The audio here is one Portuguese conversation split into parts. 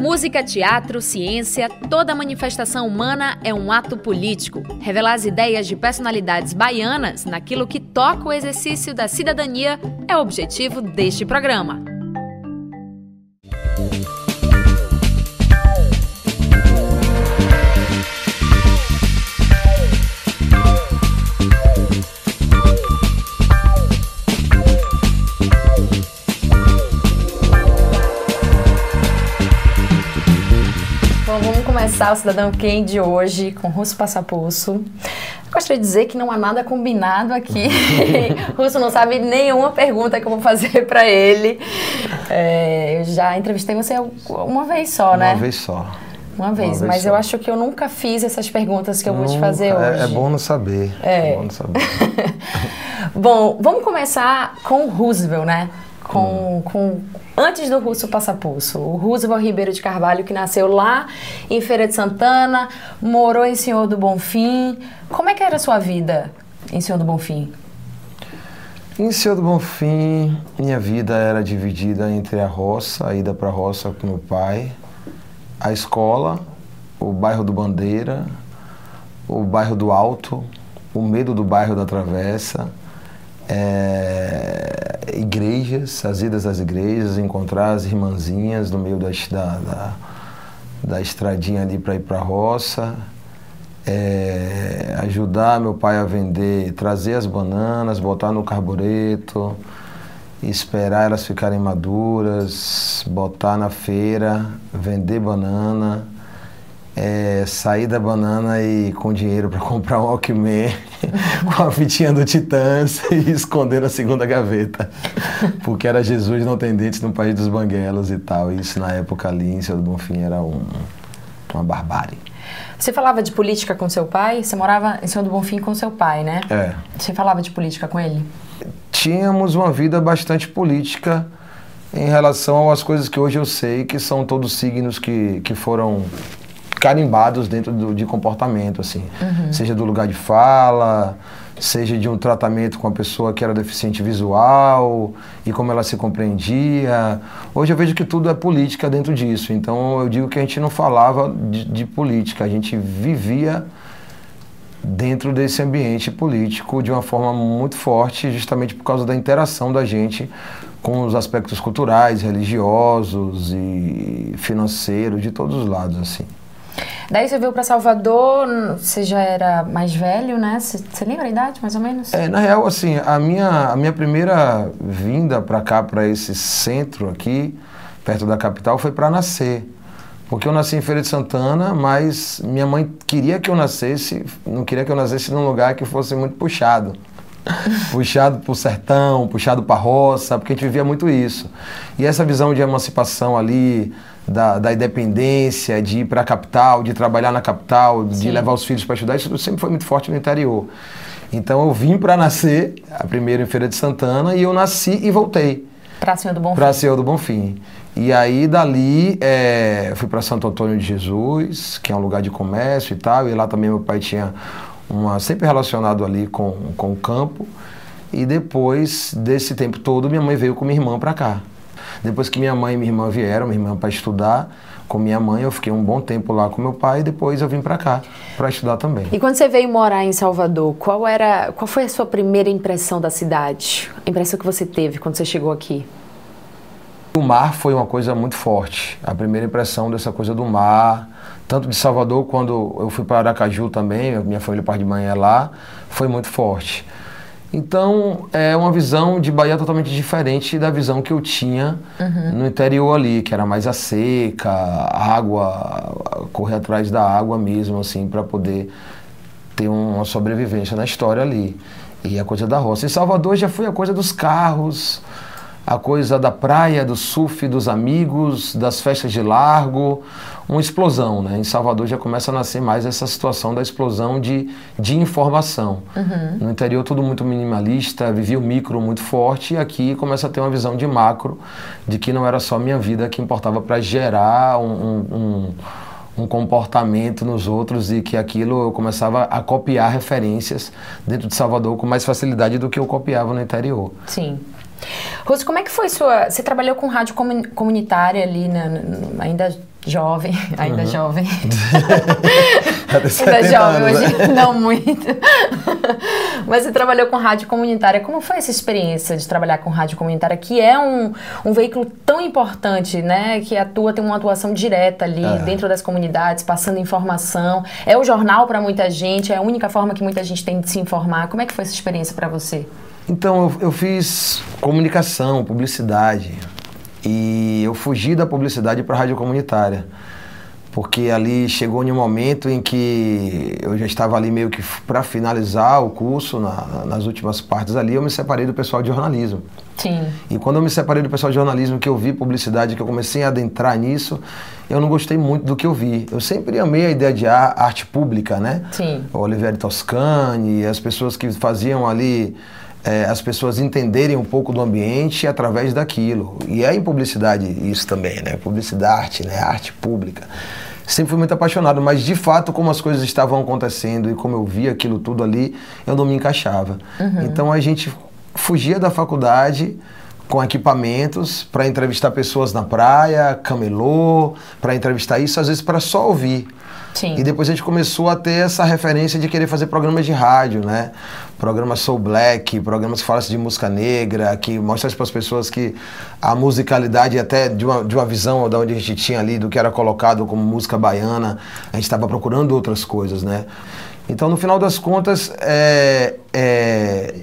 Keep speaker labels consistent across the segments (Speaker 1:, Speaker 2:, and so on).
Speaker 1: Música, teatro, ciência, toda manifestação humana é um ato político. Revelar as ideias de personalidades baianas naquilo que toca o exercício da cidadania é o objetivo deste programa. Começar o Cidadão Quem de hoje com Russo Passapulso. Gostaria de dizer que não há nada combinado aqui. Russo não sabe nenhuma pergunta que eu vou fazer para ele. É, eu já entrevistei você uma vez só, né?
Speaker 2: Uma vez só.
Speaker 1: Uma vez, uma vez mas só. eu acho que eu nunca fiz essas perguntas que eu nunca, vou te fazer
Speaker 2: é,
Speaker 1: hoje.
Speaker 2: É bom não saber.
Speaker 1: É,
Speaker 2: é bom não saber.
Speaker 1: bom, vamos começar com o Roosevelt, né? Com, hum. com antes do Russo Passapulso, o Roosevelt Ribeiro de Carvalho, que nasceu lá em Feira de Santana, morou em Senhor do Bonfim. Como é que era a sua vida em Senhor do Bonfim?
Speaker 2: Em Senhor do Bonfim, minha vida era dividida entre a roça, a ida para a roça com meu pai, a escola, o bairro do Bandeira, o bairro do Alto, o medo do bairro da Travessa, é, igrejas, as idas às igrejas, encontrar as irmãzinhas no meio da, da, da estradinha ali para ir para a roça, é, ajudar meu pai a vender, trazer as bananas, botar no carbureto, esperar elas ficarem maduras, botar na feira, vender banana é, sair da banana e com dinheiro para comprar um Walkman com a fitinha do Titãs e esconder na segunda gaveta. Porque era Jesus não tem dentes no país dos banguelos e tal. E isso na época ali em Seu do Bonfim era um, uma barbárie.
Speaker 1: Você falava de política com seu pai? Você morava em Senhor do Bonfim com seu pai, né?
Speaker 2: É.
Speaker 1: Você falava de política com ele?
Speaker 2: Tínhamos uma vida bastante política em relação às coisas que hoje eu sei, que são todos signos que, que foram carimbados dentro do, de comportamento, assim. Uhum. Seja do lugar de fala, seja de um tratamento com a pessoa que era deficiente visual e como ela se compreendia. Hoje eu vejo que tudo é política dentro disso. Então eu digo que a gente não falava de, de política, a gente vivia dentro desse ambiente político de uma forma muito forte, justamente por causa da interação da gente com os aspectos culturais, religiosos e financeiros de todos os lados, assim.
Speaker 1: Daí você veio para Salvador, você já era mais velho, né? Você, lembra a idade, mais ou menos?
Speaker 2: É, na real, assim, a minha, a minha primeira vinda para cá, para esse centro aqui, perto da capital, foi para nascer. Porque eu nasci em Feira de Santana, mas minha mãe queria que eu nascesse, não queria que eu nascesse num lugar que fosse muito puxado. Puxado para o sertão, puxado para a roça, porque a gente vivia muito isso. E essa visão de emancipação ali, da, da independência, de ir para a capital, de trabalhar na capital, de levar os filhos para estudar, isso sempre foi muito forte no interior. Então eu vim para nascer, a primeira em Feira de Santana, e eu nasci e voltei.
Speaker 1: Para Senhor do Bonfim.
Speaker 2: Para Senhor do Bonfim. E aí dali é, fui para Santo Antônio de Jesus, que é um lugar de comércio e tal, e lá também meu pai tinha uma sempre relacionado ali com, com o campo. E depois desse tempo todo, minha mãe veio com minha irmã para cá. Depois que minha mãe e minha irmã vieram, minha irmã para estudar, com minha mãe, eu fiquei um bom tempo lá com meu pai e depois eu vim para cá para estudar também.
Speaker 1: E quando você veio morar em Salvador, qual era, qual foi a sua primeira impressão da cidade? A impressão que você teve quando você chegou aqui?
Speaker 2: O mar foi uma coisa muito forte. A primeira impressão dessa coisa do mar, tanto de Salvador quando eu fui para Aracaju também, minha família parte de mãe é lá, foi muito forte. Então, é uma visão de Bahia totalmente diferente da visão que eu tinha uhum. no interior ali, que era mais a seca, a água, correr atrás da água mesmo, assim, para poder ter uma sobrevivência na história ali. E a coisa da roça. Em Salvador já foi a coisa dos carros, a coisa da praia, do surf, dos amigos, das festas de largo, uma explosão, né? Em Salvador já começa a nascer mais essa situação da explosão de, de informação. Uhum. No interior tudo muito minimalista, vivia o micro muito forte e aqui começa a ter uma visão de macro, de que não era só minha vida que importava para gerar um, um, um um comportamento nos outros e que aquilo eu começava a copiar referências dentro de Salvador com mais facilidade do que eu copiava no interior.
Speaker 1: Sim. Rose, como é que foi sua. Você trabalhou com rádio comunitária ali, ainda jovem, ainda uhum. jovem. ainda jovem, anos, hoje né? não muito. Mas você trabalhou com rádio comunitária. Como foi essa experiência de trabalhar com rádio comunitária, que é um, um veículo tão importante, né? Que atua, tem uma atuação direta ali é. dentro das comunidades, passando informação. É o jornal para muita gente, é a única forma que muita gente tem de se informar. Como é que foi essa experiência para você?
Speaker 2: Então, eu, eu fiz comunicação, publicidade. E eu fugi da publicidade para a rádio comunitária. Porque ali chegou em um momento em que eu já estava ali meio que para finalizar o curso, na, nas últimas partes ali, eu me separei do pessoal de jornalismo.
Speaker 1: Sim.
Speaker 2: E quando eu me separei do pessoal de jornalismo, que eu vi publicidade, que eu comecei a adentrar nisso, eu não gostei muito do que eu vi. Eu sempre amei a ideia de arte pública, né?
Speaker 1: Sim.
Speaker 2: O Olivier Toscani, as pessoas que faziam ali é, as pessoas entenderem um pouco do ambiente através daquilo. E é em publicidade isso também, né? Publicidade, né? Arte pública. Sempre fui muito apaixonado, mas de fato, como as coisas estavam acontecendo e como eu via aquilo tudo ali, eu não me encaixava. Uhum. Então a gente fugia da faculdade com equipamentos para entrevistar pessoas na praia, camelô, para entrevistar isso, às vezes para só ouvir.
Speaker 1: Sim.
Speaker 2: E depois a gente começou a ter essa referência de querer fazer programas de rádio, né? Programas Soul Black, programas que falam de música negra, que mostram para as pessoas que a musicalidade, até de uma, de uma visão da onde a gente tinha ali, do que era colocado como música baiana, a gente estava procurando outras coisas, né? Então, no final das contas, é, é,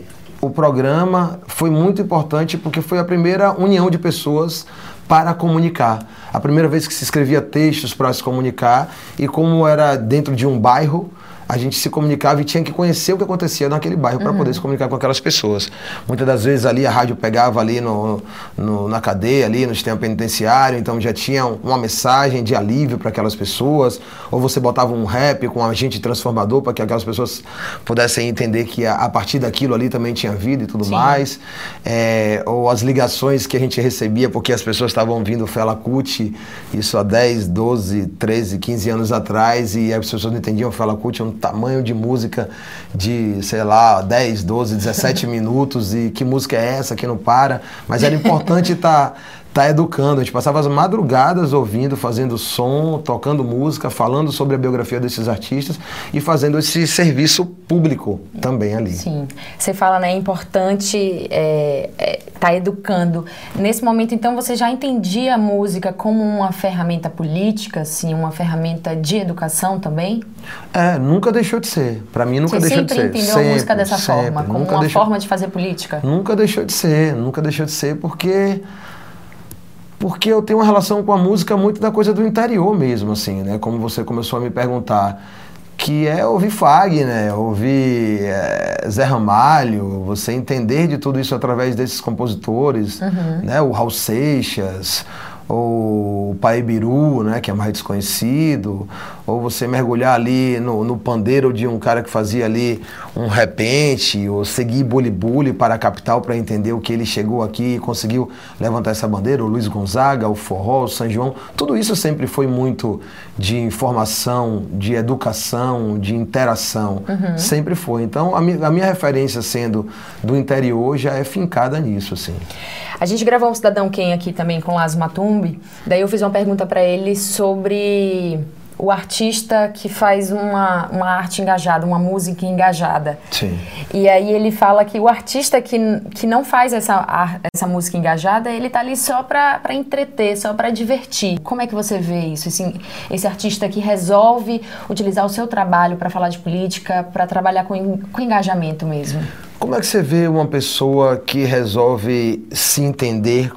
Speaker 2: o programa foi muito importante porque foi a primeira união de pessoas para comunicar. A primeira vez que se escrevia textos para se comunicar e como era dentro de um bairro, a gente se comunicava e tinha que conhecer o que acontecia naquele bairro para uhum. poder se comunicar com aquelas pessoas. Muitas das vezes ali a rádio pegava ali no, no, na cadeia, ali no sistema penitenciário, então já tinha uma mensagem de alívio para aquelas pessoas, ou você botava um rap com um agente transformador para que aquelas pessoas pudessem entender que a, a, partir daquilo ali também tinha vida e tudo Sim. mais. É, ou as ligações que a gente recebia porque as pessoas estavam vindo Fela Kuti, isso há 10, 12, 13, 15 anos atrás, e as pessoas não entendiam Fela Kuti, um tamanho de música de, sei lá, 10, 12, 17 minutos e que música é essa que não para, mas era importante estar tá, tá educando. A gente passava as madrugadas ouvindo, fazendo som, tocando música, falando sobre a biografia desses artistas e fazendo esse serviço público também ali.
Speaker 1: Sim. Você fala, né, é importante estar é, é, tá educando. Nesse momento, então, você já entendia a música como uma ferramenta política, assim, uma ferramenta de educação também?
Speaker 2: É, nunca deixou de ser. Para mim, nunca
Speaker 1: você
Speaker 2: deixou de ser.
Speaker 1: Você sempre entendeu a música dessa sempre. forma, como uma deixou... forma de fazer política?
Speaker 2: Nunca deixou de ser, nunca deixou de ser, porque porque eu tenho uma relação com a música muito da coisa do interior mesmo, assim, né? Como você começou a me perguntar, que é ouvir Fagner, ouvir é, Zé Ramalho, você entender de tudo isso através desses compositores, uhum. né? O Raul Seixas, ou o Paebiru, né, que é mais desconhecido, ou você mergulhar ali no, no pandeiro de um cara que fazia ali um repente, ou seguir Bully para a capital para entender o que ele chegou aqui e conseguiu levantar essa bandeira, o Luiz Gonzaga, o Forró, o São João, tudo isso sempre foi muito de informação, de educação, de interação, uhum. sempre foi. Então a minha, a minha referência sendo do interior já é fincada nisso, assim.
Speaker 1: A gente gravou um Cidadão Quem aqui também com Las Matumbi, daí eu fiz uma pergunta para ele sobre o artista que faz uma, uma arte engajada, uma música engajada.
Speaker 2: Sim.
Speaker 1: E aí ele fala que o artista que, que não faz essa, essa música engajada, ele tá ali só para entreter, só para divertir. Como é que você vê isso? Assim, esse artista que resolve utilizar o seu trabalho para falar de política, para trabalhar com, com engajamento mesmo?
Speaker 2: Como é que você vê uma pessoa que resolve se entender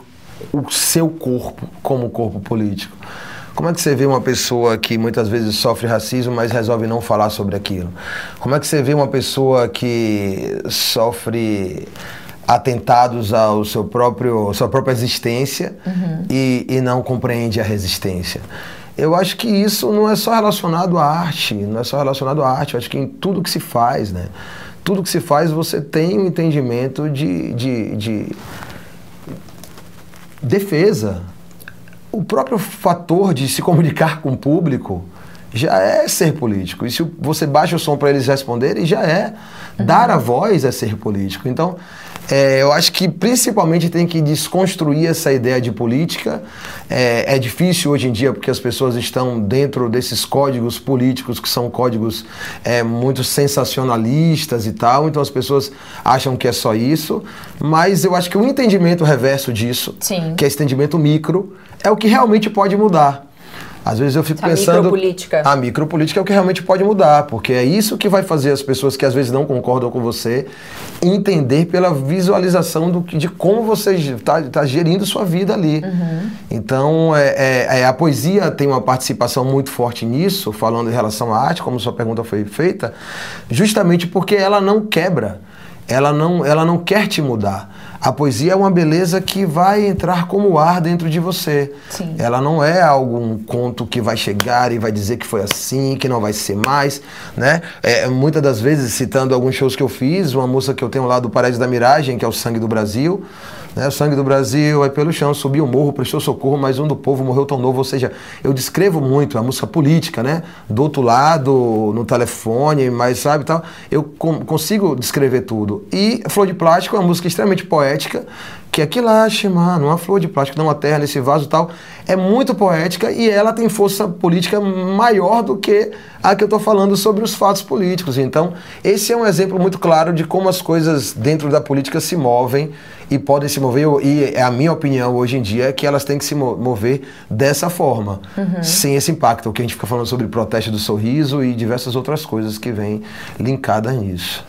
Speaker 2: o seu corpo como corpo político? Como é que você vê uma pessoa que muitas vezes sofre racismo, mas resolve não falar sobre aquilo? Como é que você vê uma pessoa que sofre atentados ao seu próprio sua própria existência uhum. e, e não compreende a resistência? Eu acho que isso não é só relacionado à arte, não é só relacionado à arte, eu acho que em tudo que se faz, né? tudo que se faz você tem um entendimento de, de, de defesa. O próprio fator de se comunicar com o público já é ser político. E se você baixa o som para eles responderem, já é. Uhum. Dar a voz é ser político. Então, É, eu acho que principalmente tem que desconstruir essa ideia de política. É, é, difícil hoje em dia porque as pessoas estão dentro desses códigos políticos que são códigos é, muito sensacionalistas e tal, então as pessoas acham que é só isso. Mas eu acho que o entendimento reverso disso,
Speaker 1: Sim.
Speaker 2: que é esse entendimento micro, é o que realmente pode mudar. Às vezes eu fico
Speaker 1: a
Speaker 2: pensando.
Speaker 1: Micropolítica.
Speaker 2: A micropolítica é o que realmente pode mudar, porque é isso que vai fazer as pessoas que às vezes não concordam com você entender pela visualização do, de como você está tá gerindo sua vida ali.
Speaker 1: Uhum.
Speaker 2: Então, é, é, é, a poesia tem uma participação muito forte nisso, falando em relação à arte, como sua pergunta foi feita, justamente porque ela não quebra, ela não, ela não quer te mudar. A poesia é uma beleza que vai entrar como ar dentro de você.
Speaker 1: Sim.
Speaker 2: Ela não é algum conto que vai chegar e vai dizer que foi assim, que não vai ser mais, né? É, muitas das vezes, citando alguns shows que eu fiz, uma moça que eu tenho lá do Paredes da Miragem, que é o Sangue do Brasil, né? O sangue do Brasil, aí pelo chão, subiu o morro, prestou socorro, mas um do povo morreu tão novo. Ou seja, eu descrevo muito a música política, né? Do outro lado, no telefone, mas sabe tal. Eu consigo descrever tudo. E Flor de Plástico é uma música extremamente poética, que é que mano, uma flor de plástico numa terra, nesse vaso tal, é muito poética e ela tem força política maior do que a que eu estou falando sobre os fatos políticos. Então, esse é um exemplo muito claro de como as coisas dentro da política se movem e podem se mover, e a minha opinião hoje em dia é que elas têm que se mover dessa forma, uhum. sem esse impacto, o que a gente fica falando sobre protesto do sorriso e diversas outras coisas que vêm linkadas nisso.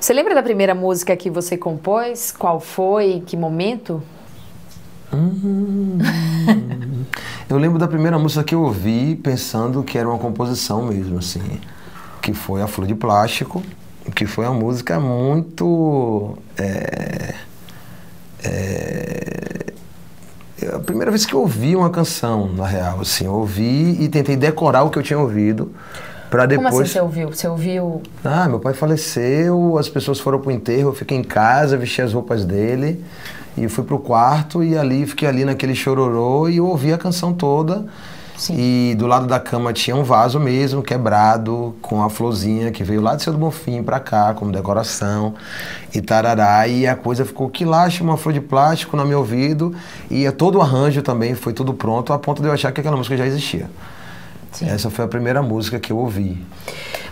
Speaker 1: Você lembra da primeira música que você compôs? Qual foi? Que momento?
Speaker 2: Hum, eu lembro da primeira música que eu ouvi pensando que era uma composição mesmo, assim, que foi A Flor de Plástico, que foi uma música muito. É, é, a primeira vez que eu ouvi uma canção, na real, assim, eu ouvi e tentei decorar o que eu tinha ouvido. Pra depois...
Speaker 1: Como assim você ouviu? Você ouviu?
Speaker 2: Ah, meu pai faleceu, as pessoas foram pro enterro, eu fiquei em casa, vesti as roupas dele e fui pro quarto e ali fiquei ali naquele chororô e ouvi a canção toda. Sim. E do lado da cama tinha um vaso mesmo, quebrado, com a florzinha que veio lá de Seu do Bonfim pra cá, como decoração e tarará. E a coisa ficou que laxa, uma flor de plástico no meu ouvido. E todo o arranjo também foi tudo pronto, a ponto de eu achar que aquela música já existia. Sim. Essa foi a primeira música que eu ouvi.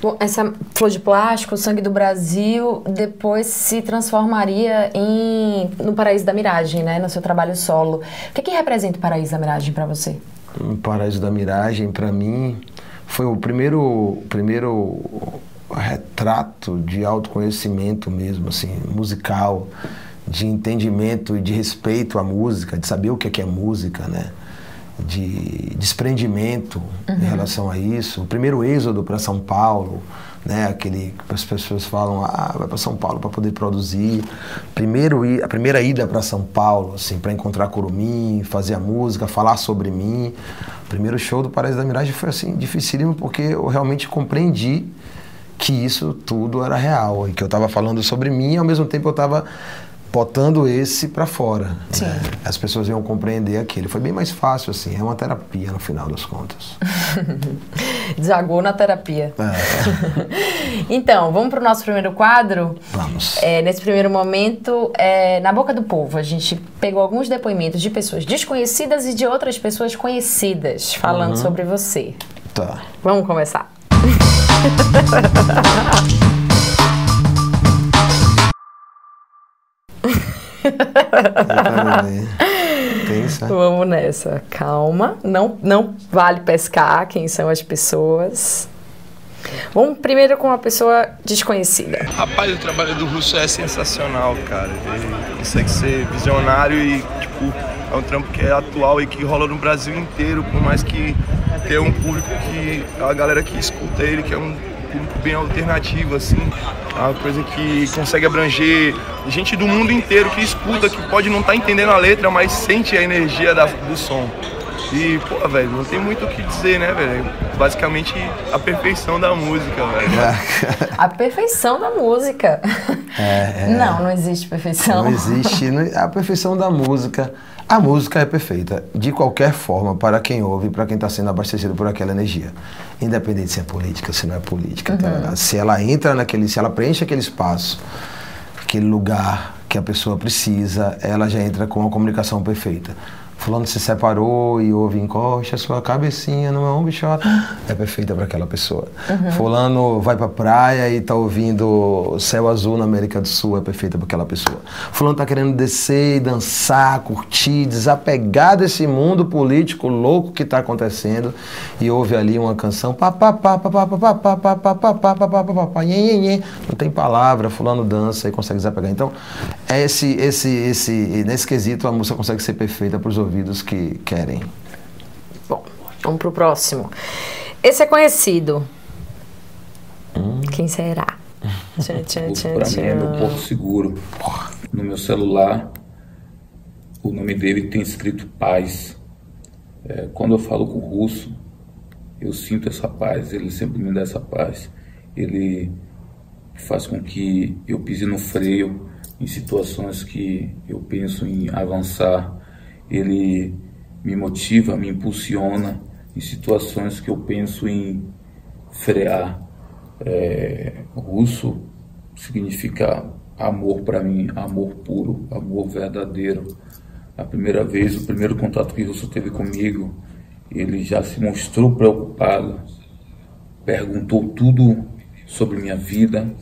Speaker 1: Bom, essa Flor de Plástico, o Sangue do Brasil, depois se transformaria em no Paraíso da Miragem, né? No seu trabalho solo. O que, que representa o Paraíso da Miragem para você?
Speaker 2: O Paraíso da Miragem, para mim, foi o primeiro, primeiro retrato de autoconhecimento mesmo, assim, musical, de entendimento e de respeito à música, de saber o que é, que é música, né? De desprendimento uhum. em relação a isso. O primeiro êxodo para São Paulo, né, aquele que as pessoas falam, ah, vai para São Paulo para poder produzir. Primeiro a primeira ida para São Paulo, assim, para encontrar Curumim, fazer a música, falar sobre mim. O primeiro show do Paraíso da Miragem foi assim dificílimo porque eu realmente compreendi que isso tudo era real e que eu estava falando sobre mim e ao mesmo tempo eu estava botando esse para fora. Né? As pessoas iam compreender aquilo. Foi bem mais fácil, assim. É uma terapia no final das contas.
Speaker 1: Desagou na terapia.
Speaker 2: É.
Speaker 1: então, vamos para o nosso primeiro quadro?
Speaker 2: Vamos.
Speaker 1: É, nesse primeiro momento, é, na boca do povo, a gente pegou alguns depoimentos de pessoas desconhecidas e de outras pessoas conhecidas falando uhum. sobre você.
Speaker 2: Tá.
Speaker 1: Vamos começar.
Speaker 2: Pensa.
Speaker 1: Vamos nessa. Calma. Não, não vale pescar quem são as pessoas. Vamos primeiro com uma pessoa desconhecida.
Speaker 3: Rapaz, o trabalho do Russo é sensacional, cara. Ele consegue ser visionário e, tipo, é um trampo que é atual e que rola no Brasil inteiro, por mais que tenha um público que. a galera que escuta ele, que é um público bem alternativo, assim. É uma coisa que consegue abranger gente do mundo inteiro que escuta, que pode não estar tá entendendo a letra, mas sente a energia da, do som. E, pô, velho, não tem muito o que dizer, né, velho? Basicamente a perfeição da música, velho.
Speaker 1: A perfeição da música.
Speaker 2: É, é.
Speaker 1: Não, não existe perfeição.
Speaker 2: Não existe. A perfeição da música. A música é perfeita, de qualquer forma, para quem ouve, para quem está sendo abastecido por aquela energia. Independente se é política, se não é política. Uhum. Tá? Se ela entra naquele, se ela preenche aquele espaço, aquele lugar que a pessoa precisa, ela já entra com a comunicação perfeita. Fulano se separou e ouve encosta sua cabecinha no meu ombro e chora. É perfeita para aquela pessoa. Uhum. Fulano vai para praia e tá ouvindo Céu Azul na América do Sul. É perfeita para aquela pessoa. Fulano tá querendo descer e dançar, curtir, desapegar desse mundo político louco que tá acontecendo e ouve ali uma canção. Não tem palavra, fulano dança e consegue desapegar. Então, é esse, esse, esse, nesse quesito a música consegue ser perfeita para os ouvidos que querem.
Speaker 1: Bom, vamos pro próximo. Esse é conhecido. Hum. Quem será?
Speaker 4: tchan, tchan, tchan, pra mim é meu Porto Seguro. No meu celular, o nome dele tem escrito paz. É, quando eu falo com o russo, eu sinto essa paz. Ele sempre me dá essa paz. Ele faz com que eu pise no freio em situações que eu penso em avançar ele me motiva, me impulsiona em situações que eu penso em frear. É, russo significa amor para mim, amor puro, amor verdadeiro. A primeira vez, o primeiro contato que Russo teve comigo, ele já se mostrou preocupado, perguntou tudo sobre minha vida.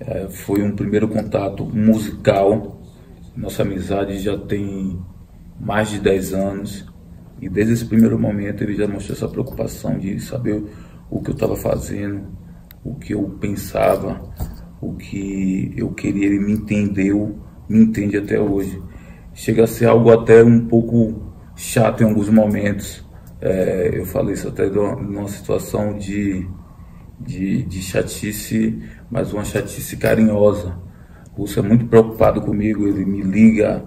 Speaker 4: É, foi um primeiro contato musical. Nossa amizade já tem mais de 10 anos. E desde esse primeiro momento ele já mostrou essa preocupação de saber o que eu estava fazendo, o que eu pensava, o que eu queria. Ele me entendeu, me entende até hoje. Chega a ser algo até um pouco chato em alguns momentos. É, eu falei isso até numa situação de, de, de chatice, mas uma chatice carinhosa. O Lúcio é muito preocupado comigo, ele me liga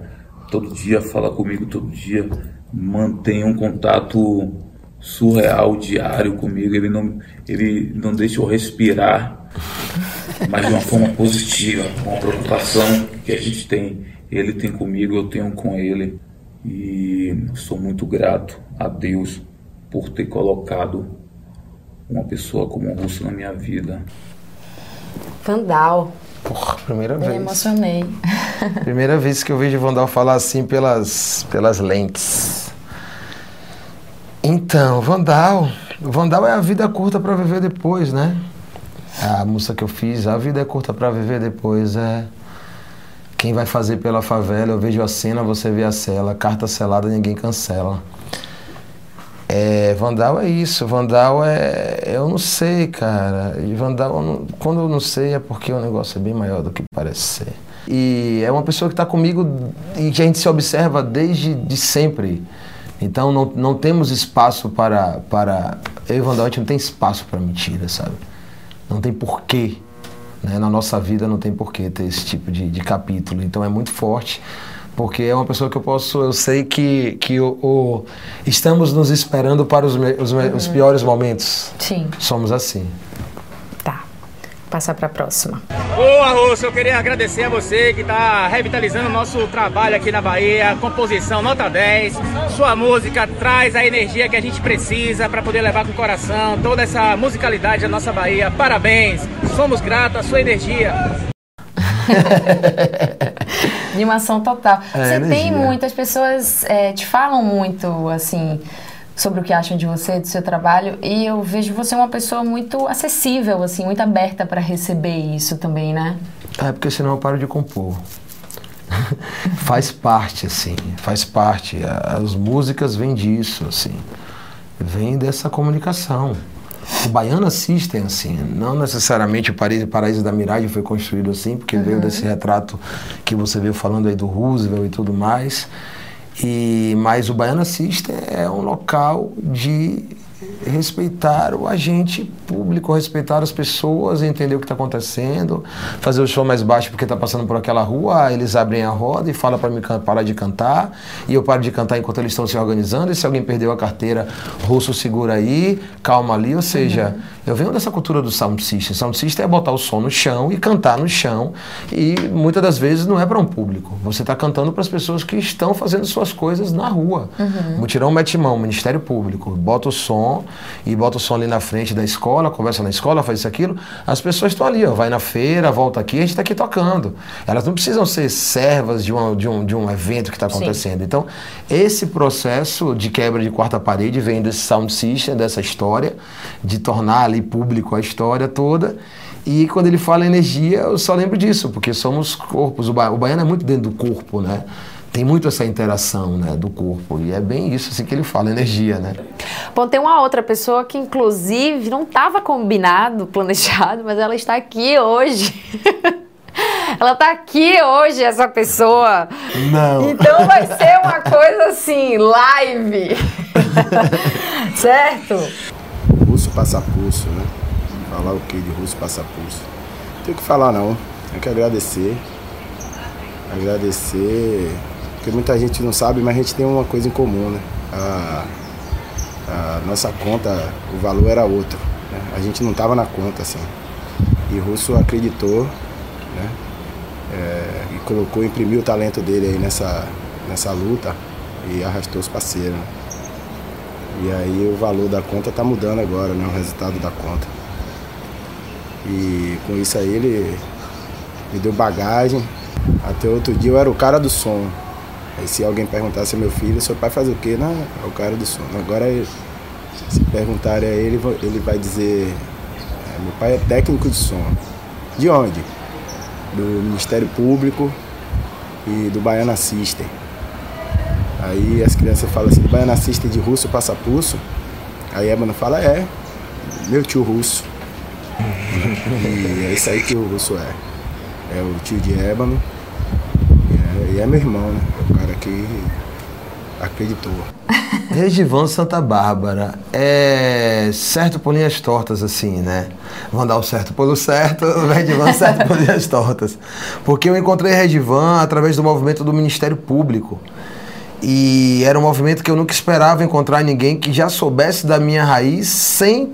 Speaker 4: todo dia, fala comigo todo dia, mantém um contato surreal, diário comigo. Ele não, ele não deixa eu respirar, mas de uma forma positiva, uma preocupação que a gente tem. Ele tem comigo, eu tenho com ele. E sou muito grato a Deus por ter colocado uma pessoa como o Russo na minha vida.
Speaker 1: Vandal,
Speaker 2: Porra, primeira vez.
Speaker 1: Me emocionei.
Speaker 2: Primeira vez que eu vejo o Vandal falar assim pelas, pelas lentes. Então, Vandal. Vandal é a vida curta para viver depois, né? A música que eu fiz, a vida é curta para viver depois, é. Quem vai fazer pela favela, eu vejo a cena, você vê a cela, carta selada, ninguém cancela. É, Vandal é isso, Vandal é. Eu não sei, cara. E Vandal, eu não, quando eu não sei, é porque o negócio é bem maior do que parece ser. E é uma pessoa que está comigo e que a gente se observa desde de sempre. Então não, não temos espaço para, para. Eu e Vandal, a gente não tem espaço para mentira, sabe? Não tem porquê. Né? Na nossa vida não tem porquê ter esse tipo de, de capítulo. Então é muito forte porque é uma pessoa que eu posso, eu sei que, que o, o estamos nos esperando para os, os, uhum. os, piores momentos.
Speaker 1: Sim.
Speaker 2: Somos assim.
Speaker 1: Tá. Passar para a próxima.
Speaker 5: Boa, Russo, eu queria agradecer a você que está revitalizando o nosso trabalho aqui na Bahia. Composição nota 10. Sua música traz a energia que a gente precisa para poder levar com o coração toda essa musicalidade da nossa Bahia. Parabéns. Somos gratos à sua energia.
Speaker 1: Animação total. É, você energia. tem muitas pessoas é, te falam muito assim sobre o que acham de você, do seu trabalho, e eu vejo você uma pessoa muito acessível, assim, muito aberta para receber isso também, né?
Speaker 2: É porque senão eu paro de compor. faz parte, assim, faz parte. As músicas vêm disso, assim, vem dessa comunicação. O Baiana System, assim, não necessariamente o Paraíso da Miragem foi construído assim, porque uhum. veio desse retrato que você veio falando aí do Roosevelt e tudo mais. E, mas o Baiana System é um local de respeitar o agente público, respeitar as pessoas, entender o que está acontecendo, fazer o show mais baixo porque está passando por aquela rua, eles abrem a roda e falam para mim parar de cantar, e eu paro de cantar enquanto eles estão se organizando, e se alguém perdeu a carteira, russo segura aí, calma ali, ou seja, uhum. eu venho dessa cultura do sound system, sound system é botar o som no chão e cantar no chão, e muitas das vezes não é para um público, você está cantando para as pessoas que estão fazendo suas coisas na rua. Uhum. Mutirão mete mão, Ministério Público, bota o som, som e bota o som ali na frente da escola, conversa na escola, faz isso aquilo. As pessoas estão ali, ó, vai na feira, volta aqui, a gente está aqui tocando. Elas não precisam ser servas de, uma, de, um, de um evento que está acontecendo. Sim. Então, esse processo de quebra de quarta parede vem desse sound system, dessa história, de tornar ali público a história toda. E quando ele fala energia, eu só lembro disso, porque somos corpos. O, ba o baiano é muito dentro do corpo, né? Tem muito essa interação né, do corpo. E é bem isso assim que ele fala, energia, né?
Speaker 1: Bom, tem uma outra pessoa que, inclusive, não estava combinado, planejado, mas ela está aqui hoje. ela está aqui hoje, essa pessoa.
Speaker 2: Não.
Speaker 1: Então vai ser uma coisa assim, live. certo?
Speaker 6: Russo passa pulso, né? Falar o que de russo passa pulso? Não tem o que falar, não. Tem que agradecer. Agradecer porque muita gente não sabe, mas a gente tem uma coisa em comum, né? A, a nossa conta, o valor era outro. Né? A gente não estava na conta, assim. E Russo acreditou, né? É, e colocou, imprimiu o talento dele aí nessa, nessa luta e arrastou os parceiros. Né? E aí o valor da conta tá mudando agora, né? O resultado da conta. E com isso aí ele me deu bagagem. Até outro dia eu era o cara do som. Se alguém perguntasse ao meu filho, seu pai faz o quê? Não, é o cara do som. Agora, se perguntarem a ele, ele vai dizer, é, meu pai é técnico de som. De onde? Do Ministério Público e do Baiana System. Aí as crianças falam assim, Baiana System de russo passa pulso. Aí Ébano fala, é, meu tio russo. e é isso aí que o russo é. É o tio de Ébano. É, é meu irmão, né? cara que acreditou.
Speaker 2: Regivan Santa Bárbara é certo por linhas tortas, assim, né? Vão dar o certo pelo certo, o Regivan certo por linhas tortas. Porque eu encontrei Regivan através do movimento do Ministério Público. E era um movimento que eu nunca esperava encontrar ninguém que já soubesse da minha raiz sem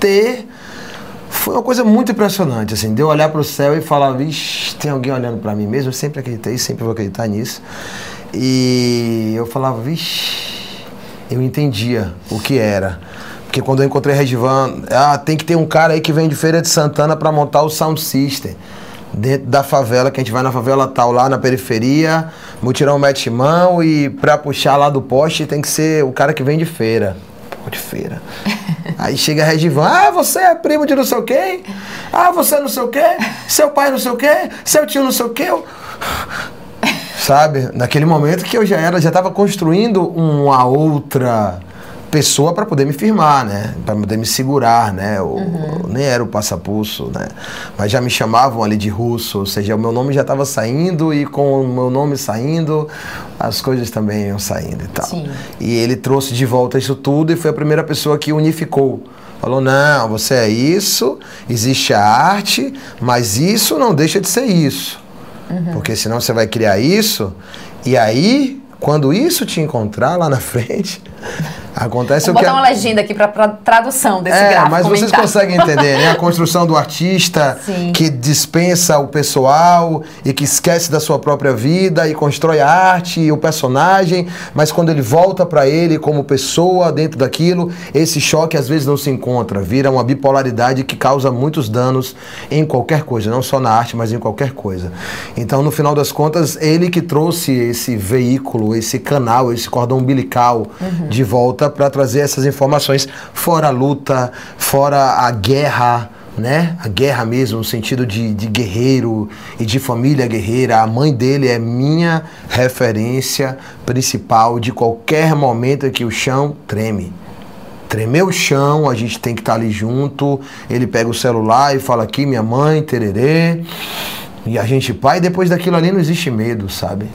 Speaker 2: ter. Foi uma coisa muito impressionante, assim, de eu olhar para o céu e falar, vixe, tem alguém olhando para mim mesmo. Eu sempre acreditei, sempre vou acreditar nisso. E eu falava, vixe, eu entendia o que era. Porque quando eu encontrei Regivan, ah, tem que ter um cara aí que vem de Feira de Santana para montar o sound system. Dentro da favela, que a gente vai na favela tal, lá na periferia, mutirão mete mão e pra puxar lá do poste tem que ser o cara que vem de feira. De feira. Aí chega a Regivan, ah, você é primo de não sei o quê? Ah, você não sei o quê? Seu pai não sei o quê? Seu tio não sei o quê? sabe? Naquele momento que eu já era, já estava construindo uma outra pessoa para poder me firmar, né? Para poder me segurar, né? O, uhum. Nem era o passapulso, né? Mas já me chamavam ali de russo, ou seja, o meu nome já estava saindo e com o meu nome saindo, as coisas também iam saindo e tal. Sim. E ele trouxe de volta isso tudo e foi a primeira pessoa que unificou. Falou: não, você é isso, existe a arte, mas isso não deixa de ser isso. Uhum. Porque senão você vai criar isso e aí, quando isso te encontrar lá na frente, Acontece
Speaker 1: Vou o que. botar uma legenda aqui para tradução desse
Speaker 2: é,
Speaker 1: gráfico.
Speaker 2: Mas vocês conseguem entender, né? A construção do artista Sim. que dispensa o pessoal e que esquece da sua própria vida e constrói a arte e o personagem, mas quando ele volta para ele como pessoa dentro daquilo, esse choque às vezes não se encontra, vira uma bipolaridade que causa muitos danos em qualquer coisa, não só na arte, mas em qualquer coisa. Então, no final das contas, ele que trouxe esse veículo, esse canal, esse cordão umbilical uhum. de volta para trazer essas informações, fora a luta, fora a guerra, né? A guerra mesmo, no sentido de, de guerreiro e de família guerreira. A mãe dele é minha referência principal de qualquer momento que o chão treme. Tremer o chão, a gente tem que estar tá ali junto. Ele pega o celular e fala aqui, minha mãe, tererê. E a gente pai, depois daquilo ali não existe medo, sabe?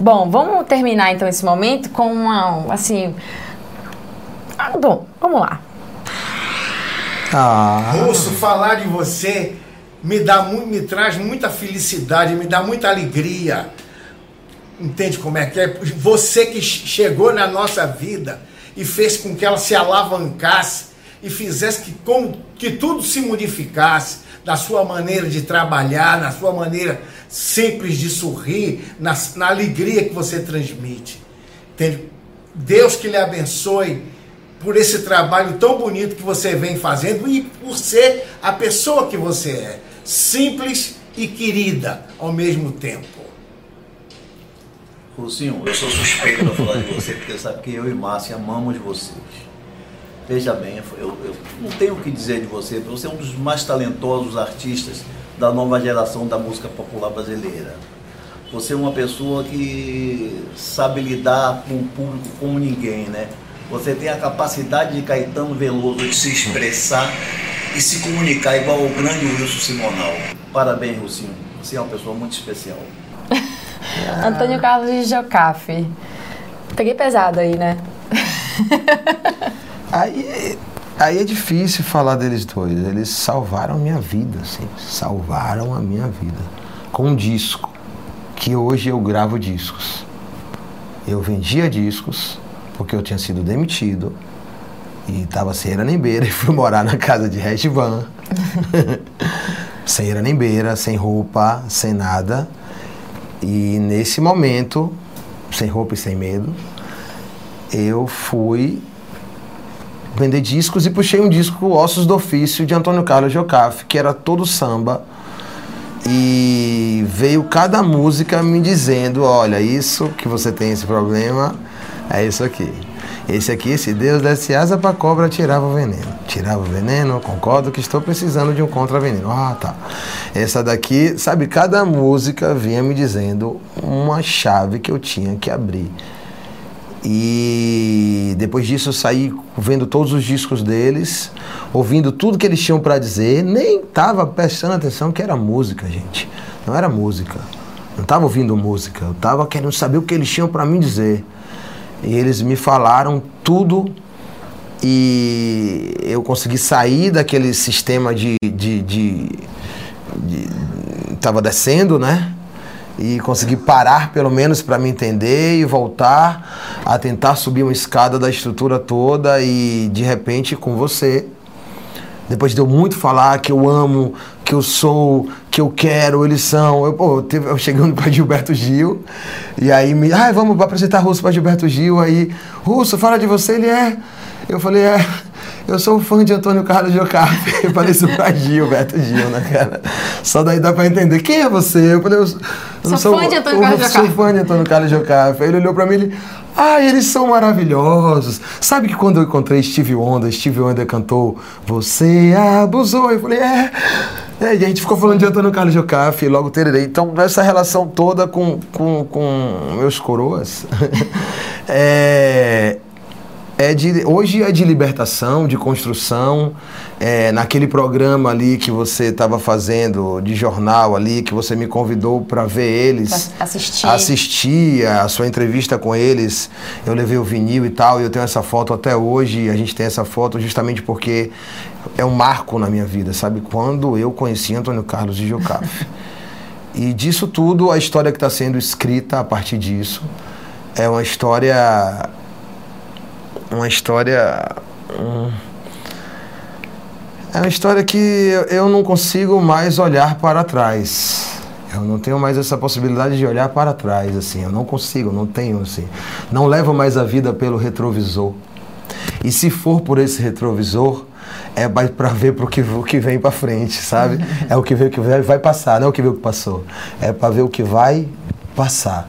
Speaker 1: Bom, vamos terminar então esse momento com uma, assim, ah, bom, vamos lá.
Speaker 7: Ah. Russo, falar de você me dá muito, me traz muita felicidade, me dá muita alegria. Entende como é que é? Você que chegou na nossa vida e fez com que ela se alavancasse e fizesse que, com, que tudo se modificasse na sua maneira de trabalhar, na sua maneira simples de sorrir, na, na alegria que você transmite. Entende? Deus que lhe abençoe por esse trabalho tão bonito que você vem fazendo e por ser a pessoa que você é, simples e querida ao mesmo tempo.
Speaker 8: Rosinho, eu sou suspeito para falar de você, porque sabe que eu e Márcia amamos vocês. Veja bem, eu, eu não tenho o que dizer de você, você é um dos mais talentosos artistas da nova geração da música popular brasileira. Você é uma pessoa que sabe lidar com o público como ninguém, né? Você tem a capacidade de Caetano Veloso de se expressar e se comunicar igual o grande Wilson Simonal. Parabéns, Lucinho. Você é uma pessoa muito especial.
Speaker 1: Antônio Carlos de Jocafe. Peguei pesado aí, né?
Speaker 2: aí, aí é difícil falar deles dois. Eles salvaram a minha vida, assim. Salvaram a minha vida. Com um disco. Que hoje eu gravo discos. Eu vendia discos porque eu tinha sido demitido e estava sem era nem beira e fui morar na casa de Van. sem era nem beira, sem roupa, sem nada. E nesse momento, sem roupa e sem medo, eu fui vender discos e puxei um disco Ossos do Ofício de Antônio Carlos Jocafe, que era todo samba. E veio cada música me dizendo, olha, isso que você tem esse problema, é isso aqui. Esse aqui, se Deus desse asa para cobra, tirava o veneno. Tirava o veneno, concordo que estou precisando de um contra-veneno. Ah, tá. Essa daqui, sabe, cada música vinha me dizendo uma chave que eu tinha que abrir. E depois disso eu saí vendo todos os discos deles, ouvindo tudo que eles tinham para dizer, nem tava prestando atenção que era música, gente. Não era música. Não tava ouvindo música, eu tava querendo saber o que eles tinham para me dizer. E eles me falaram tudo e eu consegui sair daquele sistema de. de, de, de tava descendo, né? E consegui parar pelo menos para me entender e voltar a tentar subir uma escada da estrutura toda e de repente com você depois de eu muito falar que eu amo, que eu sou, que eu quero, eles são. Eu, pô, eu, eu cheguei para Gilberto Gil, e aí me. Ah, vamos apresentar Russo para Gilberto Gil. Aí, Russo, fala de você, ele é. Eu falei, é. Eu sou fã de Antônio Carlos Jocafe. Eu falei isso pra Gilberto Gil, né, cara? Só daí dá pra entender. Quem é você? Eu falei, eu, eu
Speaker 1: sou, sou fã de Antônio Carlos Jocafe.
Speaker 2: Eu sou fã de Antônio Carlos Jocafe. Aí ele olhou pra mim e ele. Ah, eles são maravilhosos. Sabe que quando eu encontrei Steve Wonder, Steve Wonder cantou Você abusou. Eu falei, é. É e a gente ficou falando de Antônio Carlos Jocafe, logo tererei. Então, essa relação toda com, com, com meus coroas. é, é de, hoje é de libertação, de construção. É, naquele programa ali que você estava fazendo, de jornal ali, que você me convidou para ver eles.
Speaker 1: Pra assistir.
Speaker 2: Assistir a sua entrevista com eles. Eu levei o vinil e tal, e eu tenho essa foto até hoje. A gente tem essa foto justamente porque é um marco na minha vida, sabe? Quando eu conheci Antônio Carlos de Jocafe. e disso tudo, a história que está sendo escrita a partir disso é uma história uma história. é uma história que eu não consigo mais olhar para trás. Eu não tenho mais essa possibilidade de olhar para trás, assim. Eu não consigo, não tenho, assim. Não levo mais a vida pelo retrovisor. E se for por esse retrovisor, é para ver para o que, o que vem para frente, sabe? É o que vê o que vai passar, não é o que vê o que passou. É para ver o que vai passar.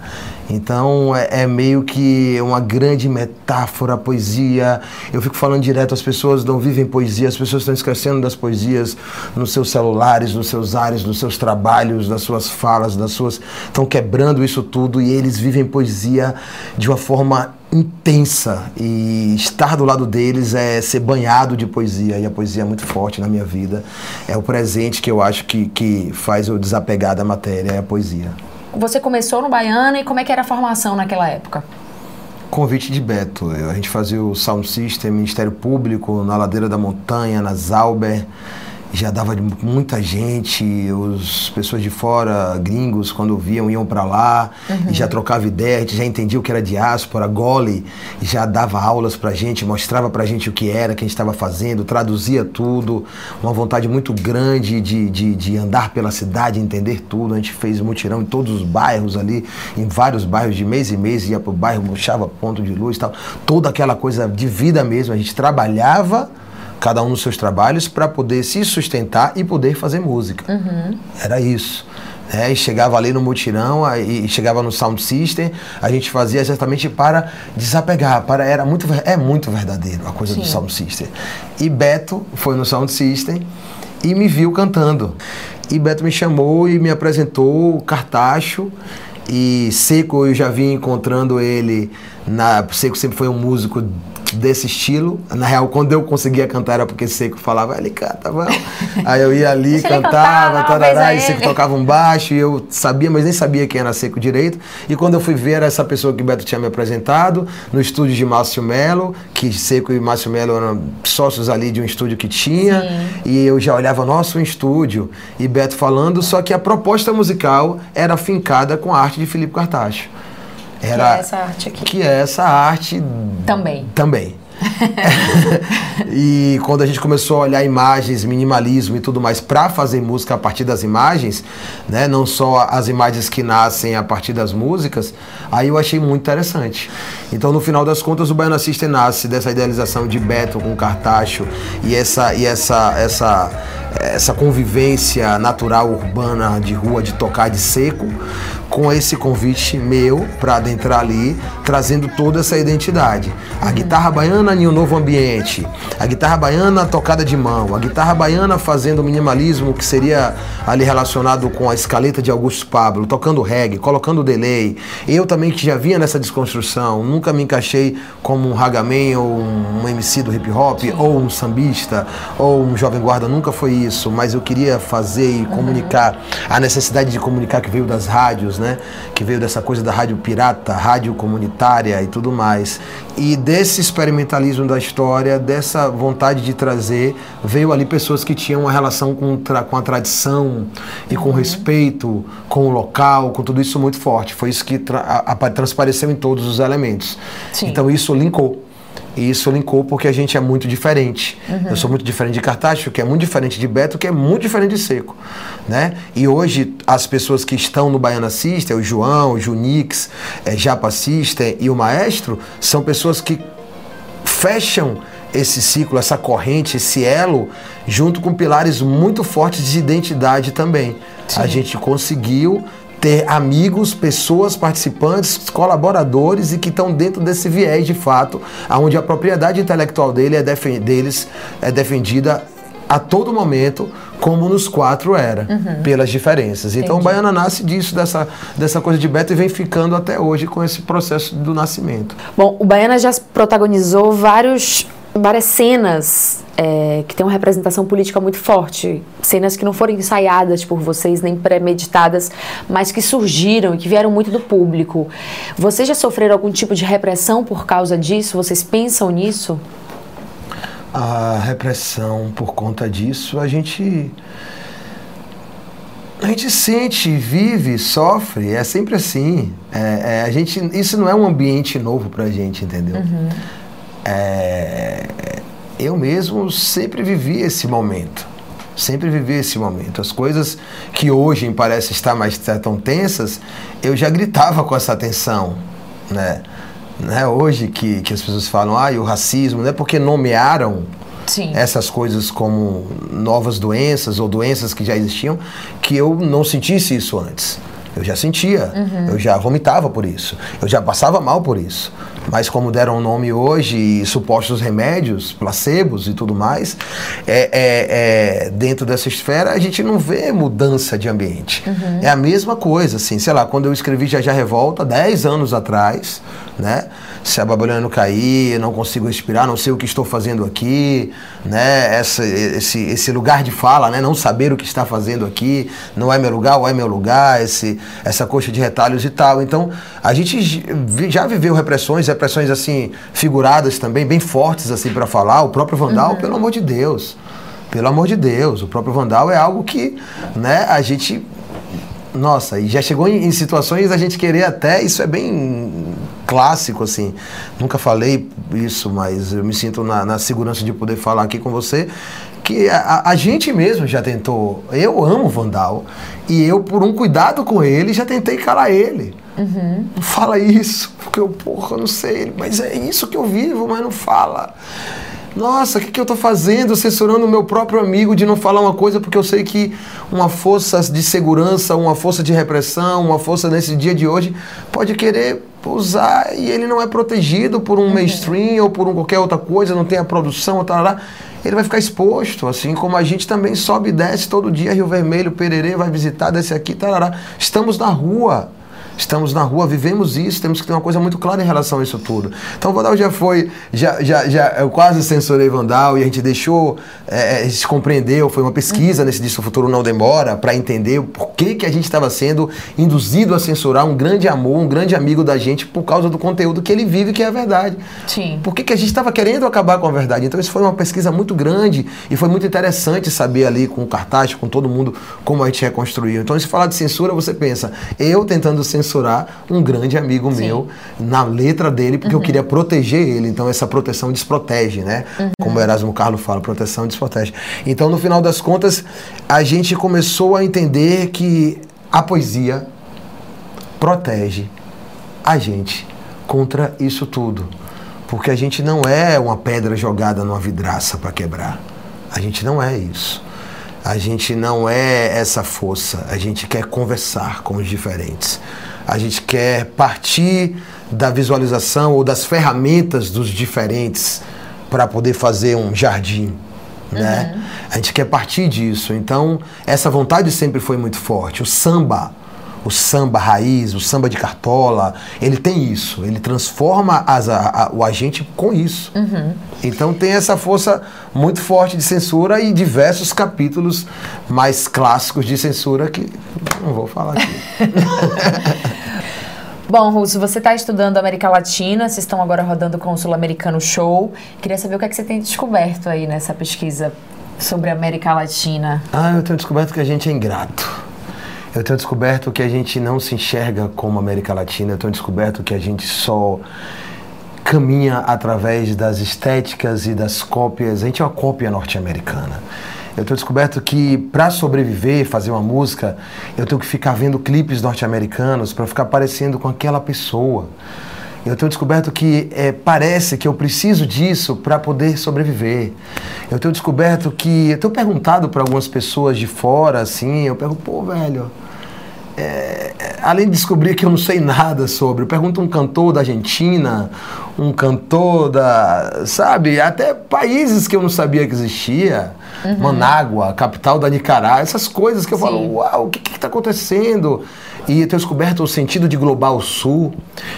Speaker 2: Então é, é, meio que uma grande metáfora, poesia. Eu fico falando direto, as pessoas não vivem poesia, as pessoas estão esquecendo das poesias nos seus celulares, nos seus ares, nos seus trabalhos, nas suas falas, nas suas. estão quebrando isso tudo e eles vivem poesia de uma forma intensa e estar do lado deles é ser banhado de poesia e a poesia é muito forte na minha vida é o presente que eu acho que, que faz eu desapegar da matéria é a poesia
Speaker 1: você começou no Baiana e como é que era a formação naquela época?
Speaker 2: Convite de Beto. A gente fazia o Sound System, Ministério Público, na Ladeira da Montanha, na Zauber. Já dava muita gente, os pessoas de fora, gringos, quando viam, iam para lá, uhum. e já trocava ideia, a gente já entendia o que era diáspora, Gole já dava aulas pra gente, mostrava pra gente o que era, o que a gente estava fazendo, traduzia tudo, uma vontade muito grande de, de, de andar pela cidade, entender tudo, a gente fez mutirão em todos os bairros ali, em vários bairros, de mês em mês, ia pro bairro, puxava ponto de luz e tal, toda aquela coisa de vida mesmo, a gente trabalhava cada um nos seus trabalhos para poder se sustentar e poder fazer música. Uhum. Era isso. É, e chegava ali no mutirão e chegava no sound system, a gente fazia exatamente para desapegar, para era muito é muito verdadeiro a coisa Sim. do sound system. E Beto foi no sound system e me viu cantando. E Beto me chamou e me apresentou o Cartacho e Seco eu já vim encontrando ele na Seco sempre foi um músico desse estilo. Na real, quando eu conseguia cantar era porque Seco falava, ele canta, vamos. Aí eu ia ali, cantava, tarará, e Seco tocava um baixo, e eu sabia, mas nem sabia quem era Seco direito. E quando eu fui ver, era essa pessoa que Beto tinha me apresentado, no estúdio de Márcio Melo, que Seco e Márcio Melo eram sócios ali de um estúdio que tinha, Sim. e eu já olhava, nosso um estúdio, e Beto falando, só que a proposta musical era fincada com a arte de Felipe Cartacho.
Speaker 1: Era, que é essa arte aqui.
Speaker 2: Que é essa arte.
Speaker 1: Também.
Speaker 2: Também. e quando a gente começou a olhar imagens, minimalismo e tudo mais para fazer música a partir das imagens, né, não só as imagens que nascem a partir das músicas, aí eu achei muito interessante. Então, no final das contas, o Baiana System nasce dessa idealização de Beto com Cartacho e essa e essa essa essa convivência natural urbana de rua de tocar de seco com esse convite meu para adentrar ali, trazendo toda essa identidade. A guitarra baiana em um novo ambiente, a guitarra baiana tocada de mão, a guitarra baiana fazendo minimalismo que seria ali relacionado com a escaleta de Augusto Pablo, tocando reggae, colocando delay. Eu também que já vinha nessa desconstrução, nunca me encaixei como um ragaman ou um MC do hip hop, ou um sambista, ou um jovem guarda, nunca foi isso, mas eu queria fazer e comunicar a necessidade de comunicar que veio das rádios, né? Que veio dessa coisa da rádio pirata, rádio comunitária e tudo mais. E desse experimentalismo da história, dessa vontade de trazer, veio ali pessoas que tinham uma relação com, com a tradição e com uhum. respeito, com o local, com tudo isso muito forte. Foi isso que tra transpareceu em todos os elementos. Sim. Então isso linkou. E isso linkou porque a gente é muito diferente. Uhum. Eu sou muito diferente de Cartacho, que é muito diferente de Beto, que é muito diferente de Seco. Né? E hoje as pessoas que estão no Baiana System, o João, o Junix, é, Japa System e o Maestro, são pessoas que fecham esse ciclo, essa corrente, esse elo, junto com pilares muito fortes de identidade também. Sim. A gente conseguiu ter amigos, pessoas, participantes, colaboradores e que estão dentro desse viés de fato, onde a propriedade intelectual dele é deles é defendida a todo momento, como nos quatro era, uhum. pelas diferenças. Então Entendi. o Baiana nasce disso, dessa, dessa coisa de Beto, e vem ficando até hoje com esse processo do nascimento.
Speaker 1: Bom, o Baiana já protagonizou vários várias cenas é, que têm uma representação política muito forte, cenas que não foram ensaiadas por vocês nem premeditadas, mas que surgiram e que vieram muito do público. Vocês já sofreram algum tipo de repressão por causa disso? Vocês pensam nisso?
Speaker 2: A repressão por conta disso, a gente a gente sente, vive, sofre, é sempre assim. É, é, a gente, isso não é um ambiente novo pra gente, entendeu? Uhum. É, eu mesmo sempre vivi esse momento. Sempre vivi esse momento. As coisas que hoje parecem estar mais tão tensas, eu já gritava com essa tensão, né? né? Hoje que, que as pessoas falam, ah, o racismo, não é porque nomearam Sim. essas coisas como novas doenças ou doenças que já existiam, que eu não sentisse isso antes. Eu já sentia, uhum. eu já vomitava por isso, eu já passava mal por isso. Mas como deram o nome hoje, supostos remédios, placebos e tudo mais, é, é, é, dentro dessa esfera a gente não vê mudança de ambiente. Uhum. É a mesma coisa, assim, sei lá, quando eu escrevi Já Já Revolta, 10 anos atrás, né? Se a Babilônia não cair, eu não consigo respirar, não sei o que estou fazendo aqui, né? Essa, esse, esse lugar de fala, né? Não saber o que está fazendo aqui, não é meu lugar ou é meu lugar, esse, essa coxa de retalhos e tal. Então, a gente já viveu repressões, repressões assim, figuradas também, bem fortes assim para falar. O próprio Vandal, uhum. pelo amor de Deus Pelo amor de Deus, o próprio Vandal é algo que né, a gente nossa, e já chegou em, em, situações a gente querer até, isso é bem clássico, assim. Nunca falei isso, mas eu me sinto na, na segurança de poder falar aqui com você. Que a, a, gente mesmo já tentou. Eu amo Vandal. E eu, por um cuidado com ele, já tentei calar ele. Uhum. Não fala isso, porque eu, porra, não sei, mas é isso que eu vivo, mas não fala. Nossa, o que, que eu estou fazendo censurando o meu próprio amigo de não falar uma coisa porque eu sei que uma força de segurança, uma força de repressão, uma força nesse dia de hoje pode querer usar e ele não é protegido por um uhum. mainstream ou por um qualquer outra coisa, não tem a produção, tal, lá ele vai ficar exposto, assim como a gente também sobe e desce todo dia, Rio Vermelho, Pererê, vai visitar, desce aqui, tarará. Estamos na rua estamos na rua, vivemos isso, temos que ter uma coisa muito clara em relação a isso tudo. Então, Vandal já foi, já, já, já eu quase censurei Vandal e a gente deixou, é, é se compreendeu, foi uma pesquisa uhum. nesse Disco Futuro Não Demora, para entender por que, que a gente estava sendo induzido a censurar um grande amor, um grande amigo da gente por causa do conteúdo que ele vive, que é a verdade.
Speaker 1: Sim.
Speaker 2: Por que, que a gente estava querendo acabar com a verdade? Então, isso foi uma pesquisa muito grande e foi muito interessante saber ali com o cartaz, com todo mundo, como a gente reconstruiu. Então, se falar de censura, você pensa, eu tentando censurar censurar um grande amigo Sim. meu na letra dele, porque uhum. eu queria proteger ele. Então essa proteção desprotege, né? Uhum. Como o Erasmo Carlos fala, proteção desprotege. Então, no final das contas, a gente começou a entender que a poesia protege a gente contra isso tudo. Porque a gente não é uma pedra jogada numa vidraça para quebrar. A gente não é isso. A gente não é essa força. A gente quer conversar com os diferentes. A gente quer partir da visualização ou das ferramentas dos diferentes para poder fazer um jardim. Né? Uhum. A gente quer partir disso. Então, essa vontade sempre foi muito forte. O samba, o samba raiz, o samba de cartola, ele tem isso. Ele transforma as, a, a, o agente com isso. Uhum. Então tem essa força muito forte de censura e diversos capítulos mais clássicos de censura que não vou falar aqui.
Speaker 1: Bom, Russo, você está estudando América Latina, vocês estão agora rodando com o Sul-Americano Show. Queria saber o que, é que você tem descoberto aí nessa pesquisa sobre América Latina.
Speaker 2: Ah, eu tenho descoberto que a gente é ingrato. Eu tenho descoberto que a gente não se enxerga como América Latina. Eu tenho descoberto que a gente só caminha através das estéticas e das cópias. A gente é uma cópia norte-americana. Eu tenho descoberto que para sobreviver, fazer uma música, eu tenho que ficar vendo clipes norte-americanos para ficar parecendo com aquela pessoa. Eu tenho descoberto que é, parece que eu preciso disso para poder sobreviver. Eu tenho descoberto que. Eu tenho perguntado para algumas pessoas de fora, assim, eu pergunto, pô, velho. É, além de descobrir que eu não sei nada sobre, eu pergunto um cantor da Argentina, um cantor da. Sabe? Até países que eu não sabia que existia. Uhum. Manágua, capital da Nicarágua, essas coisas que eu Sim. falo, uau, o que está acontecendo? E eu tenho descoberto o sentido de Global Sul.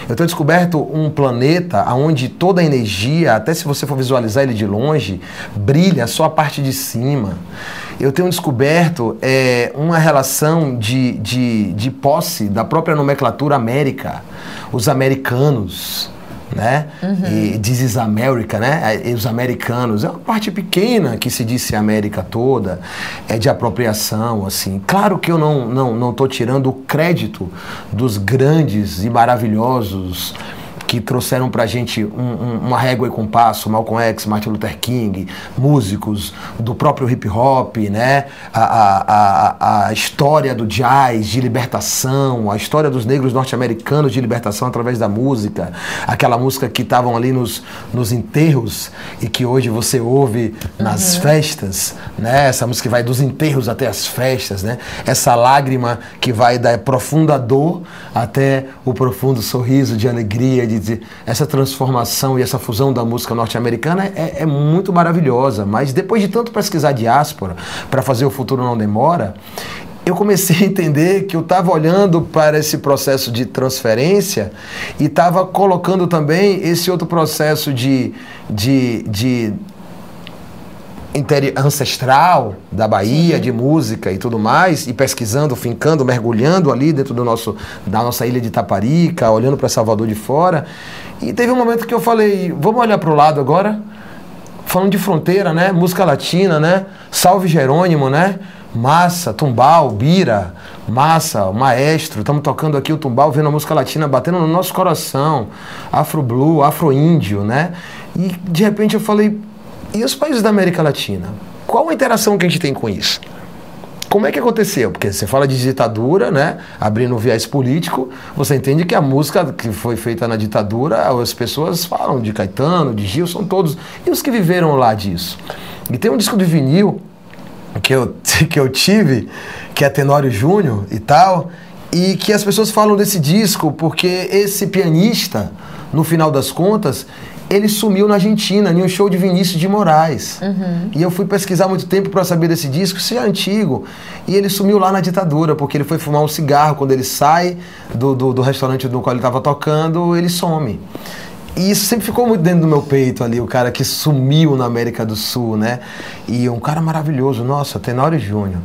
Speaker 2: Eu tenho descoberto um planeta onde toda a energia, até se você for visualizar ele de longe, brilha só a parte de cima. Eu tenho descoberto é, uma relação de, de, de posse da própria nomenclatura América. Os americanos, né? Uhum. E This is America, né? E os americanos. É uma parte pequena que se disse América toda, é de apropriação, assim. Claro que eu não, não, não tô tirando o crédito dos grandes e maravilhosos que trouxeram para a gente um, um, uma régua e compasso, Malcolm X, Martin Luther King, músicos do próprio hip hop, né? A, a, a, a história do jazz de libertação, a história dos negros norte-americanos de libertação através da música, aquela música que estavam ali nos, nos enterros e que hoje você ouve nas uhum. festas, né? Essa música que vai dos enterros até as festas, né? Essa lágrima que vai da profunda dor até o profundo sorriso de alegria, de dizer, essa transformação e essa fusão da música norte-americana é, é, muito maravilhosa. Mas depois de tanto pesquisar diáspora para fazer O Futuro Não Demora, eu comecei a entender que eu estava olhando para esse processo de transferência e estava colocando também esse outro processo de, de, de ancestral da Bahia, Sim. de música e tudo mais, e pesquisando, fincando, mergulhando ali dentro do nosso, da nossa ilha de Taparica, olhando para Salvador de fora. E teve um momento que eu falei: vamos olhar para o lado agora? falando de fronteira, né? Música latina, né? Salve Jerônimo, né? Massa, Tumbal, Bira, Massa, Maestro, estamos tocando aqui o Tumbal, vendo a música latina batendo no nosso coração, Afro Blue, Afro Índio, né? E de repente eu falei, e os países da América Latina? Qual a interação que a gente tem com isso? Como é que aconteceu? Porque você fala de ditadura, né? Abrindo o viés político, você entende que a música que foi feita na ditadura, as pessoas falam de Caetano, de Gil, são todos. E os que viveram lá disso? E tem um disco de vinil que eu, que eu tive, que é Tenório Júnior e tal, e que as pessoas falam desse disco porque esse pianista, no final das contas, ele sumiu na Argentina, em um show de Vinícius de Moraes. Uhum. E eu fui pesquisar muito tempo para saber desse disco, se é antigo. E ele sumiu lá na ditadura, porque ele foi fumar um cigarro. Quando ele sai do, do, do restaurante no qual ele estava tocando, ele some. E isso sempre ficou muito dentro do meu peito ali, o cara que sumiu na América do Sul, né? E um cara maravilhoso, nossa, Tenório Júnior.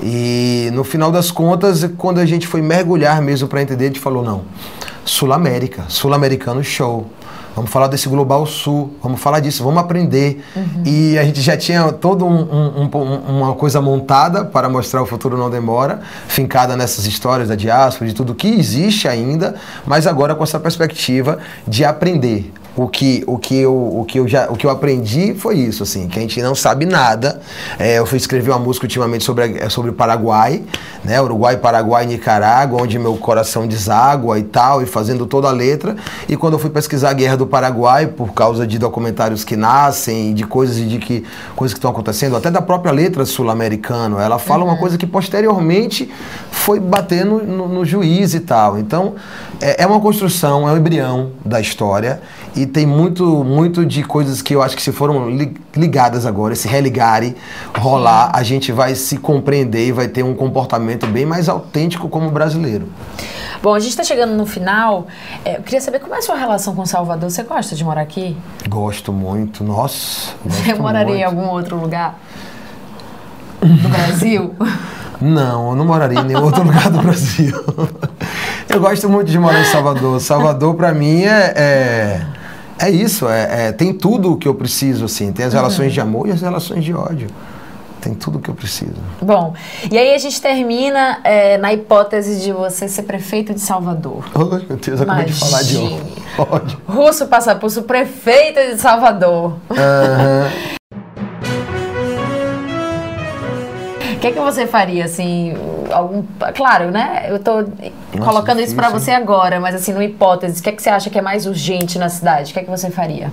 Speaker 2: E no final das contas, quando a gente foi mergulhar mesmo para entender, a gente falou: não, Sul-América, Sul-Americano Show. Vamos falar desse Global Sul, vamos falar disso, vamos aprender. Uhum. E a gente já tinha toda um, um, um, uma coisa montada para mostrar o futuro não demora, fincada nessas histórias da diáspora, de tudo que existe ainda, mas agora com essa perspectiva de aprender o que, o que, eu, o que, eu, já, o que eu aprendi foi isso, assim, que a gente não sabe nada. É, eu fui escrever uma música ultimamente sobre, sobre Paraguai, né? Uruguai, Paraguai, Nicarágua, onde meu coração deságua e tal, e fazendo toda a letra. E quando eu fui pesquisar a Guerra do Paraguai, por causa de documentários que nascem, de coisas de que coisas que estão acontecendo, até da própria letra sul-americana, ela fala uhum. uma coisa que posteriormente foi bater no, no, no juiz e tal. Então, é, é uma construção, é um embrião da história e tem muito, muito de coisas que eu acho que se foram ligadas agora, esse religare rolar, a gente vai se compreender e vai ter um comportamento bem mais autêntico como brasileiro.
Speaker 1: Bom, a gente está chegando no final. É, eu queria saber como é a sua relação com Salvador. Você gosta de morar aqui?
Speaker 2: Gosto muito. Nossa.
Speaker 1: Você moraria muito. em algum outro lugar do Brasil?
Speaker 2: Não, eu não moraria em nenhum outro lugar do Brasil. Eu gosto muito de morar em Salvador. Salvador, para mim, é, é é isso, é, é, tem tudo o que eu preciso, assim. Tem as uhum. relações de amor e as relações de ódio. Tem tudo o que eu preciso.
Speaker 1: Bom, e aí a gente termina é, na hipótese de você ser prefeito de Salvador.
Speaker 2: Oh, meu Deus, eu acabei de falar de ódio.
Speaker 1: Russo Passapulso, prefeito de Salvador. Uhum. que, é que você faria, assim, algum... Claro, né? Eu tô Nossa, colocando difícil, isso para você agora, mas assim, numa hipótese, o que, é que você acha que é mais urgente na cidade? O que é que você faria?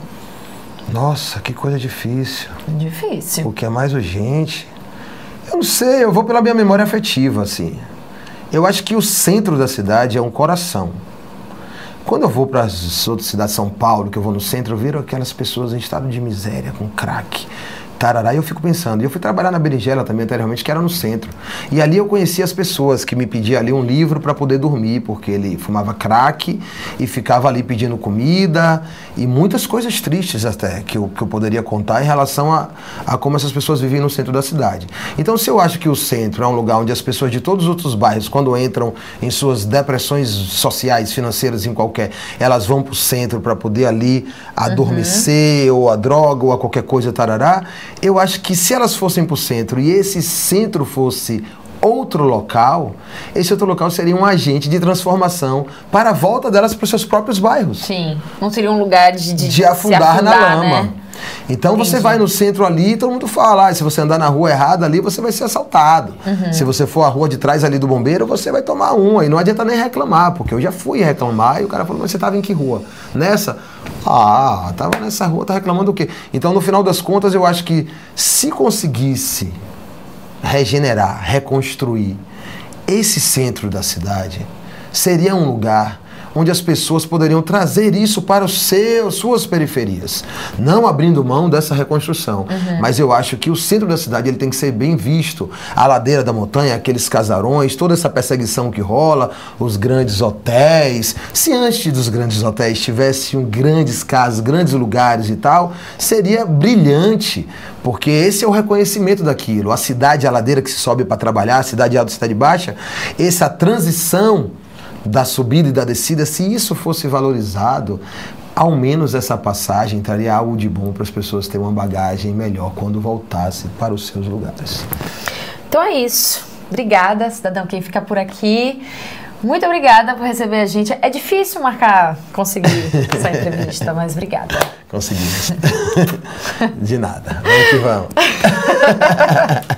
Speaker 2: Nossa, que coisa difícil.
Speaker 1: Difícil.
Speaker 2: O que é mais urgente? Eu não sei, eu vou pela minha memória afetiva, assim. Eu acho que o centro da cidade é um coração. Quando eu vou para as outras cidades, São Paulo, que eu vou no centro, eu vejo aquelas pessoas em estado de miséria, com crack, tarará, e eu fico pensando. E eu fui trabalhar na Berinjela também anteriormente, que era no centro. E ali eu conheci as pessoas que me pediam ali um livro para poder dormir, porque ele fumava crack e ficava ali pedindo comida e muitas coisas tristes até que eu, que eu poderia contar em relação a, a como essas pessoas viviam no centro da cidade. Então, se eu acho que o centro é um lugar onde as pessoas de todos os outros bairros, quando entram em suas depressões sociais, financeiras, em qualquer, elas vão para o centro para poder ali adormecer, uhum. ou a droga, ou a qualquer coisa, tarará, eu acho que se elas fossem para o centro e esse centro fosse outro local, esse outro local seria um agente de transformação para a volta delas para os seus próprios bairros.
Speaker 1: Sim, não seria um lugar de, de,
Speaker 2: de afundar, afundar, na lama. Né? Então Entendi. você vai no centro ali e todo mundo fala, ah, se você andar na rua errada ali, você vai ser assaltado. Uhum. Se você for a rua de trás ali do bombeiro, você vai tomar um. E não adianta nem reclamar, porque eu já fui reclamar e o cara falou, mas você estava em que rua? Nessa? Ah, tava nessa rua, tá reclamando o quê? Então, no final das contas, eu acho que se conseguisse regenerar, reconstruir esse centro da cidade, seria um lugar onde as pessoas poderiam trazer isso para os seus, suas periferias. Não abrindo mão dessa reconstrução. Uhum. Mas eu acho que o centro da cidade ele tem que ser bem visto. A ladeira da montanha, aqueles casarões, toda essa perseguição que rola, os grandes hotéis. Se antes dos grandes hotéis tivessem grandes casas, grandes lugares e tal, seria brilhante porque esse é o reconhecimento daquilo. A cidade, a ladeira que se sobe para trabalhar, a cidade alta, a cidade baixa, essa transição da subida e da descida, se isso fosse valorizado, ao menos essa passagem traria algo de bom para as pessoas terem uma bagagem melhor quando voltassem para os seus lugares.
Speaker 1: Então é isso. Obrigada, cidadão, quem fica por aqui. Muito obrigada por receber a gente. É difícil marcar, conseguir essa entrevista, mas obrigada.
Speaker 2: Conseguimos. De nada. Vamos que vamos.